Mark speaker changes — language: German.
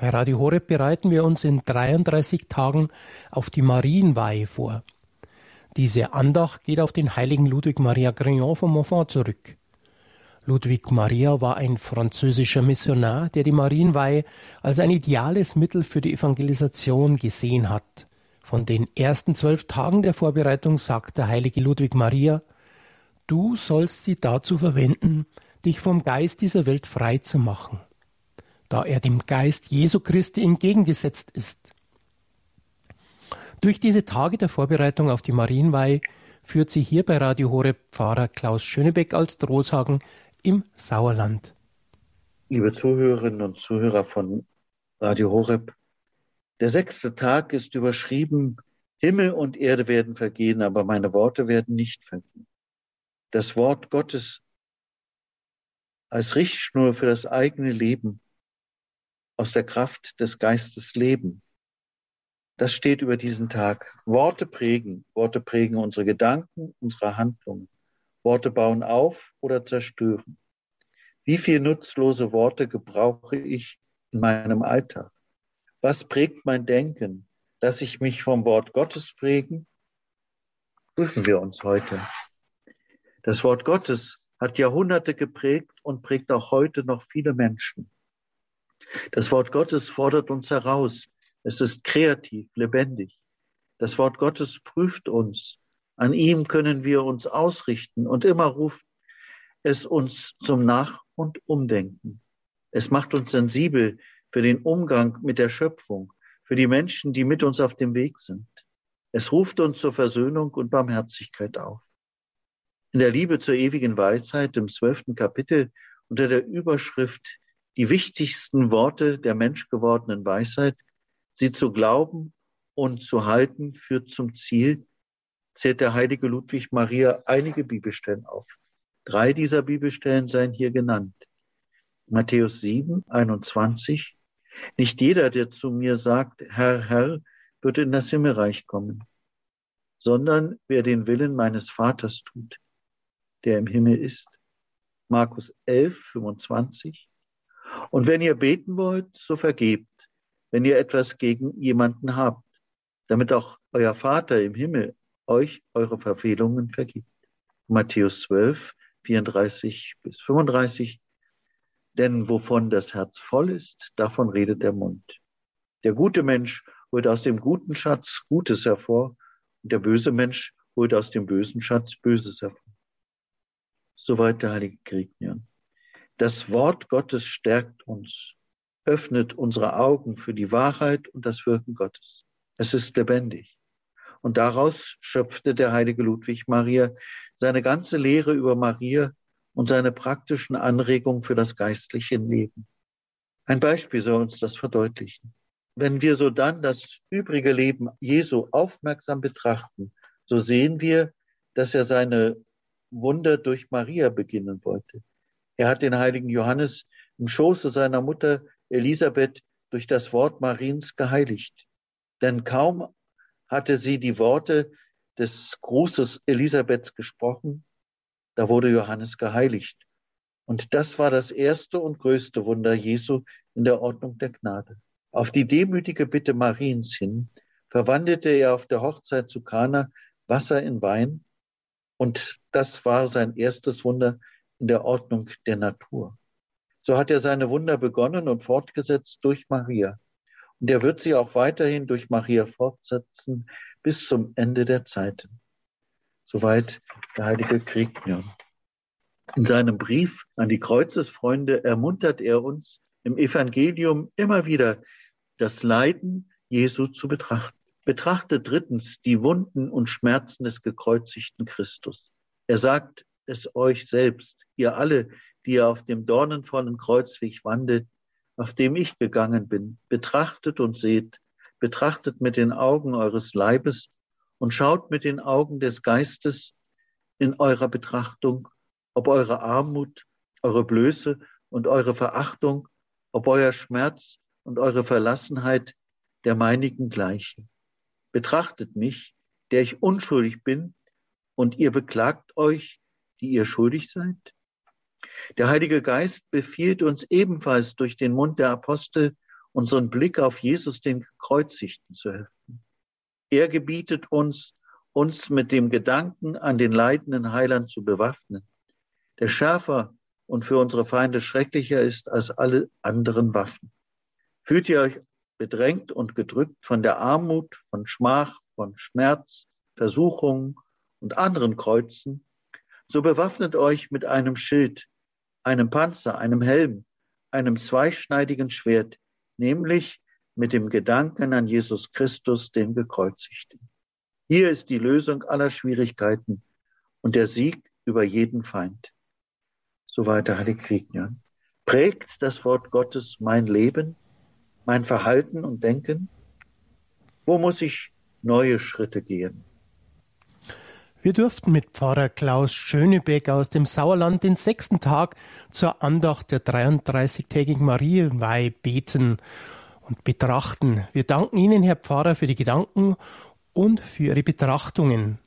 Speaker 1: Bei Radio Horeb bereiten wir uns in 33 Tagen auf die Marienweihe vor. Diese Andacht geht auf den heiligen Ludwig Maria Grignon von Montfort zurück. Ludwig Maria war ein französischer Missionar, der die Marienweihe als ein ideales Mittel für die Evangelisation gesehen hat. Von den ersten zwölf Tagen der Vorbereitung sagt der heilige Ludwig Maria, du sollst sie dazu verwenden, dich vom Geist dieser Welt frei zu machen da er dem Geist Jesu Christi entgegengesetzt ist. Durch diese Tage der Vorbereitung auf die Marienweihe führt sie hier bei Radio Horeb Pfarrer Klaus Schönebeck als Drohlshagen im Sauerland.
Speaker 2: Liebe Zuhörerinnen und Zuhörer von Radio Horeb, der sechste Tag ist überschrieben, Himmel und Erde werden vergehen, aber meine Worte werden nicht vergehen. Das Wort Gottes als Richtschnur für das eigene Leben aus der Kraft des Geistes leben. Das steht über diesen Tag. Worte prägen. Worte prägen unsere Gedanken, unsere Handlungen. Worte bauen auf oder zerstören. Wie viele nutzlose Worte gebrauche ich in meinem Alltag? Was prägt mein Denken? Lass ich mich vom Wort Gottes prägen? Prüfen wir uns heute. Das Wort Gottes hat Jahrhunderte geprägt und prägt auch heute noch viele Menschen. Das Wort Gottes fordert uns heraus. Es ist kreativ, lebendig. Das Wort Gottes prüft uns. An ihm können wir uns ausrichten und immer ruft es uns zum Nach- und Umdenken. Es macht uns sensibel für den Umgang mit der Schöpfung, für die Menschen, die mit uns auf dem Weg sind. Es ruft uns zur Versöhnung und Barmherzigkeit auf. In der Liebe zur ewigen Weisheit im zwölften Kapitel unter der Überschrift die wichtigsten Worte der menschgewordenen Weisheit, sie zu glauben und zu halten, führt zum Ziel, zählt der heilige Ludwig Maria einige Bibelstellen auf. Drei dieser Bibelstellen seien hier genannt. Matthäus 7, 21. Nicht jeder, der zu mir sagt, Herr, Herr, wird in das Himmelreich kommen, sondern wer den Willen meines Vaters tut, der im Himmel ist. Markus 11, 25. Und wenn ihr beten wollt, so vergebt, wenn ihr etwas gegen jemanden habt, damit auch euer Vater im Himmel euch eure Verfehlungen vergibt. Matthäus 12, 34 bis 35. Denn wovon das Herz voll ist, davon redet der Mund. Der gute Mensch holt aus dem guten Schatz Gutes hervor und der böse Mensch holt aus dem bösen Schatz Böses hervor. Soweit der heilige Kriegnion. Das Wort Gottes stärkt uns, öffnet unsere Augen für die Wahrheit und das Wirken Gottes. Es ist lebendig. Und daraus schöpfte der heilige Ludwig Maria seine ganze Lehre über Maria und seine praktischen Anregungen für das geistliche Leben. Ein Beispiel soll uns das verdeutlichen. Wenn wir so dann das übrige Leben Jesu aufmerksam betrachten, so sehen wir, dass er seine Wunder durch Maria beginnen wollte. Er hat den heiligen Johannes im Schoße seiner Mutter Elisabeth durch das Wort Mariens geheiligt. Denn kaum hatte sie die Worte des Grußes Elisabeths gesprochen, da wurde Johannes geheiligt. Und das war das erste und größte Wunder Jesu in der Ordnung der Gnade. Auf die demütige Bitte Mariens hin verwandelte er auf der Hochzeit zu Kana Wasser in Wein. Und das war sein erstes Wunder der Ordnung der Natur. So hat er seine Wunder begonnen und fortgesetzt durch Maria. Und er wird sie auch weiterhin durch Maria fortsetzen bis zum Ende der Zeiten. Soweit der heilige Kriegnion. In seinem Brief an die Kreuzesfreunde ermuntert er uns im Evangelium immer wieder das Leiden Jesu zu betrachten. Betrachtet drittens die Wunden und Schmerzen des gekreuzigten Christus. Er sagt es euch selbst, ihr alle, die ihr auf dem dornenvollen Kreuzweg wandelt, auf dem ich gegangen bin, betrachtet und seht, betrachtet mit den Augen eures Leibes und schaut mit den Augen des Geistes in eurer Betrachtung, ob eure Armut, eure Blöße und eure Verachtung, ob euer Schmerz und eure Verlassenheit der meinigen gleiche. Betrachtet mich, der ich unschuldig bin, und ihr beklagt euch die ihr schuldig seid? Der Heilige Geist befiehlt uns ebenfalls durch den Mund der Apostel, unseren Blick auf Jesus, den Gekreuzigten, zu heften. Er gebietet uns, uns mit dem Gedanken an den leidenden Heiland zu bewaffnen, der schärfer und für unsere Feinde schrecklicher ist als alle anderen Waffen. Fühlt ihr euch bedrängt und gedrückt von der Armut, von Schmach, von Schmerz, Versuchungen und anderen Kreuzen, so bewaffnet euch mit einem Schild, einem Panzer, einem Helm, einem zweischneidigen Schwert, nämlich mit dem Gedanken an Jesus Christus, den Gekreuzigten. Hier ist die Lösung aller Schwierigkeiten und der Sieg über jeden Feind. So weiter Heilig Quignon. Prägt das Wort Gottes mein Leben, mein Verhalten und Denken? Wo muss ich neue Schritte gehen?
Speaker 1: Wir durften mit Pfarrer Klaus Schönebeck aus dem Sauerland den sechsten Tag zur Andacht der 33-tägigen Marienweih beten und betrachten. Wir danken Ihnen, Herr Pfarrer, für die Gedanken und für Ihre Betrachtungen.